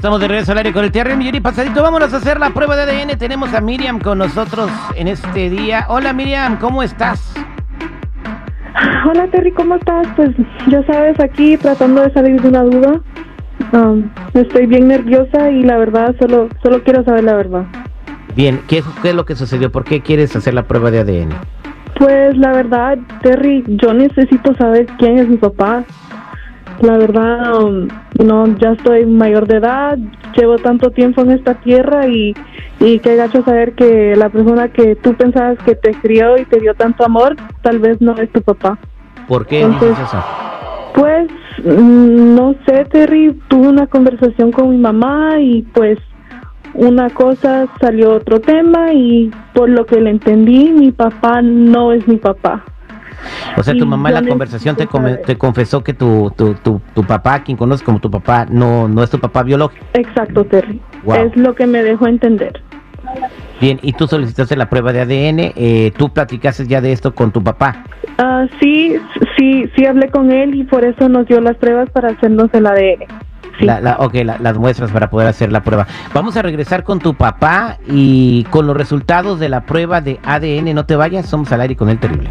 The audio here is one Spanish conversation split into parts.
Estamos de regreso al aire con el Millón y pasadito. Vámonos a hacer la prueba de ADN. Tenemos a Miriam con nosotros en este día. Hola Miriam, ¿cómo estás? Hola Terry, ¿cómo estás? Pues ya sabes, aquí tratando de salir de una duda. Um, estoy bien nerviosa y la verdad solo solo quiero saber la verdad. Bien, ¿qué, qué es lo que sucedió? ¿Por qué quieres hacer la prueba de ADN? Pues la verdad, Terry, yo necesito saber quién es mi papá. La verdad, no, ya estoy mayor de edad, llevo tanto tiempo en esta tierra y, y qué gacho saber que la persona que tú pensabas que te crió y te dio tanto amor, tal vez no es tu papá. ¿Por qué Entonces- dices eso? Pues, mm, no sé, Terry, tuve una conversación con mi mamá y pues una cosa salió otro tema y por lo que le entendí, mi papá no es mi papá. O sea, tu mamá en la conversación te, come- te confesó que tu, tu, tu, tu papá, quien conoces como tu papá, no, no es tu papá biológico. Exacto, Terry. Wow. Es lo que me dejó entender. Bien, y tú solicitaste la prueba de ADN. eh, tú platicaste ya de esto con tu papá. Ah, sí, sí, sí hablé con él y por eso nos dio las pruebas para hacernos el ADN. Sí. La, la- ok, la- las muestras para poder hacer la prueba. Vamos a regresar con tu papá y con los resultados de la prueba de ADN. No te vayas, somos al aire con el terrible.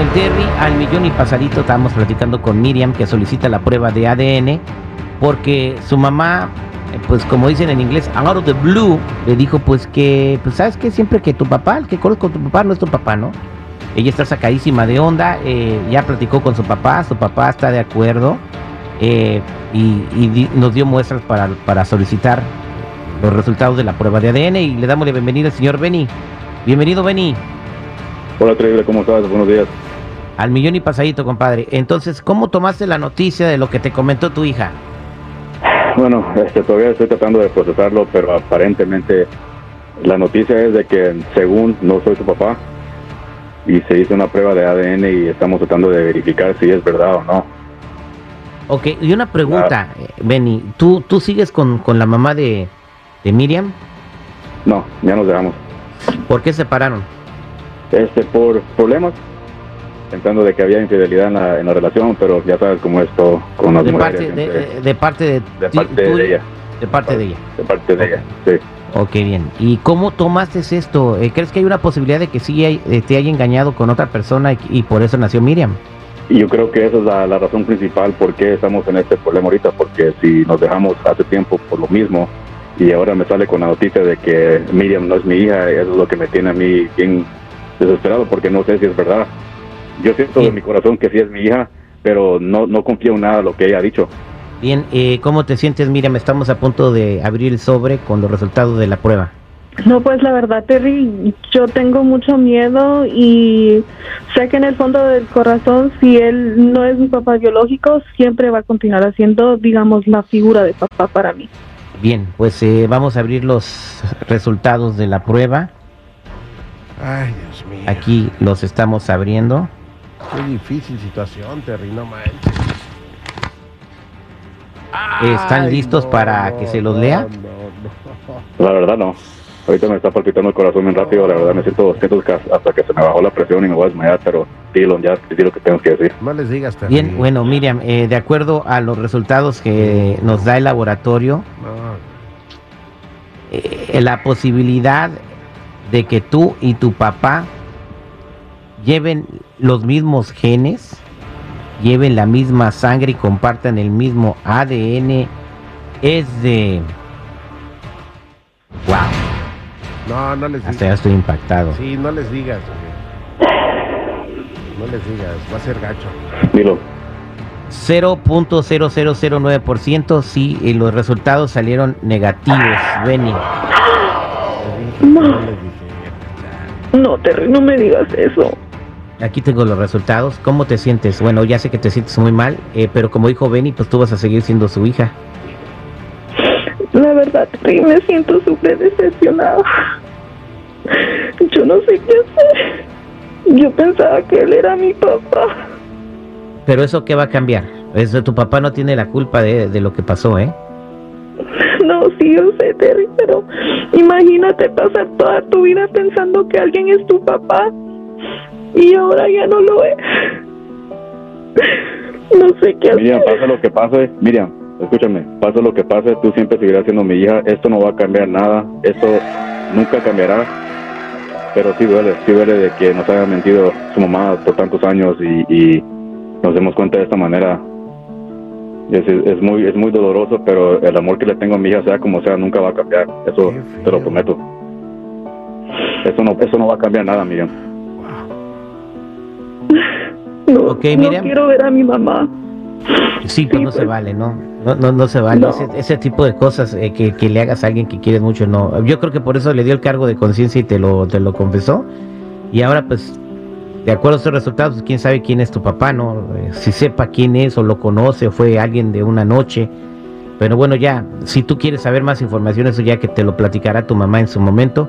De regreso al aire con el Terry, al millón y pasadito. Estábamos platicando con Miriam que solicita la prueba de ADN porque su mamá, eh, pues como dicen en inglés, out of the blue, le dijo pues que, pues sabes que siempre que tu papá, el que conozco tu papá no es tu papá, ¿no? Ella está sacadísima de onda, eh, ya platicó con su papá, su papá está de acuerdo eh, y, nos dio muestras para, solicitar los resultados de la prueba de ADN y le damos la bienvenida al señor Benny. Bienvenido Benny. Hola, Terrible, ¿cómo estás? Buenos días. Al millón y pasadito, compadre. Entonces, ¿cómo tomaste la noticia de lo que te comentó tu hija? Bueno, este, todavía estoy tratando de procesarlo, pero aparentemente la noticia es de que según no soy su papá y se hizo una prueba de ADN y estamos tratando de verificar si es verdad o no. Ok, y una pregunta, eh, Benny. ¿Tú, ¿Tú sigues con, con la mamá de, de Miriam? No, ya nos dejamos. ¿Por qué se separaron? Este, por problemas, pensando de que había infidelidad en la, en la relación, pero ya sabes cómo es todo con las De mujeres. parte de, parte de, de ti- parte tuya- de ella. De parte de ella. De parte de ella, sí. Ok, bien. ¿Y cómo tomaste esto? Eh, ¿Crees que hay una posibilidad de que sí hay- eh, te haya engañado con otra persona y, y por eso nació Miriam? Yo creo que esa es la, la razón principal por qué estamos en este problema ahorita, porque si nos dejamos hace tiempo por lo mismo y ahora me sale con la noticia de que Miriam no es mi hija, eso es lo que me tiene a mí bien desesperado porque no sé si es verdad. Yo siento Sí. en mi corazón que sí es mi hija, pero no, no confío en nada de lo que ella ha dicho. Bien, eh, ¿cómo te sientes, Miriam? Estamos a punto de abrir el sobre con los resultados de la prueba. No, pues la verdad, Terry, yo tengo mucho miedo y sé que en el fondo del corazón, si él no es mi papá biológico, siempre va a continuar haciendo, digamos, la figura de papá para mí. Bien, pues eh, vamos a abrir los resultados de la prueba. Ay, Dios mío. Aquí los estamos abriendo. Qué difícil situación, Terry, no manches. ¿Están Ay, listos para que se los no, lea? No, no. La verdad no. Ahorita me está palpitando el corazón bien rápido, la verdad me siento, siento hasta que se me bajó la presión y me voy a desmayar, pero dilo, ya di lo que tengo que decir. No les digas, Terry. Bien, bueno, Miriam, eh, de acuerdo a los resultados que nos da el laboratorio, No, eh, la posibilidad de que tú y tu papá lleven los mismos genes, lleven la misma sangre y compartan el mismo ADN es de... ¡Wow! no, no les Hasta ya digas. estoy impactado. Sí, no les digas. No les digas, va a ser gacho. Dilo. 0.0009%, sí, y los resultados salieron negativos, Benny. No. no les dije. No, Terry, no me digas eso. Aquí tengo los resultados. ¿Cómo te sientes? Bueno, ya sé que te sientes muy mal, eh, pero como dijo Benny, pues tú vas a seguir siendo su hija. La verdad, Terry, me siento súper decepcionada. Yo no sé qué hacer. Yo pensaba que él era mi papá. Pero eso qué va a cambiar. Eso, tu papá no tiene la culpa de, de lo que pasó, ¿eh? No, sí, yo sé, Terry, pero imagínate pasar toda tu vida pensando que alguien es tu papá y ahora ya no lo es. No sé qué hacer. Miriam, pase lo que pase, Miriam, escúchame, pase lo que pase, tú siempre seguirás siendo mi hija, esto no va a cambiar nada, esto nunca cambiará, pero sí duele, sí duele de que nos haya mentido su mamá por tantos años y, y nos demos cuenta de esta manera. Es, es muy es muy doloroso, pero el amor que le tengo a mi hija, sea como sea, nunca va a cambiar, eso te lo prometo. Eso no, eso no va a cambiar nada, Miriam. No, Ok, no Miriam. quiero ver a mi mamá. Sí, pues Sí, no se vale, ¿no? No, no, no se vale. No. Ese, ese tipo de cosas eh, que, que le hagas a alguien que quieres mucho, no. Yo creo que por eso le dio el cargo de conciencia y te lo, te lo confesó. Y ahora, pues, de acuerdo a estos resultados, pues, quién sabe quién es tu papá, ¿no? Eh, si sepa quién es o lo conoce o fue alguien de una noche. Pero bueno, ya, si tú quieres saber más información, eso ya que te lo platicará tu mamá en su momento.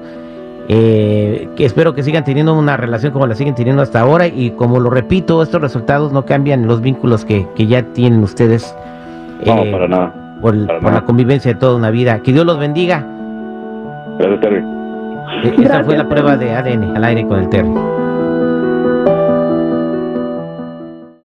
Eh, que espero que sigan teniendo una relación como la siguen teniendo hasta ahora y como lo repito, estos resultados no cambian los vínculos que, que ya tienen ustedes No, eh, para nada. por, el- para por nada. la convivencia de toda una vida. Que Dios los bendiga. Gracias, Terry. Eh, Esta fue la prueba de ADN al aire con el Terry.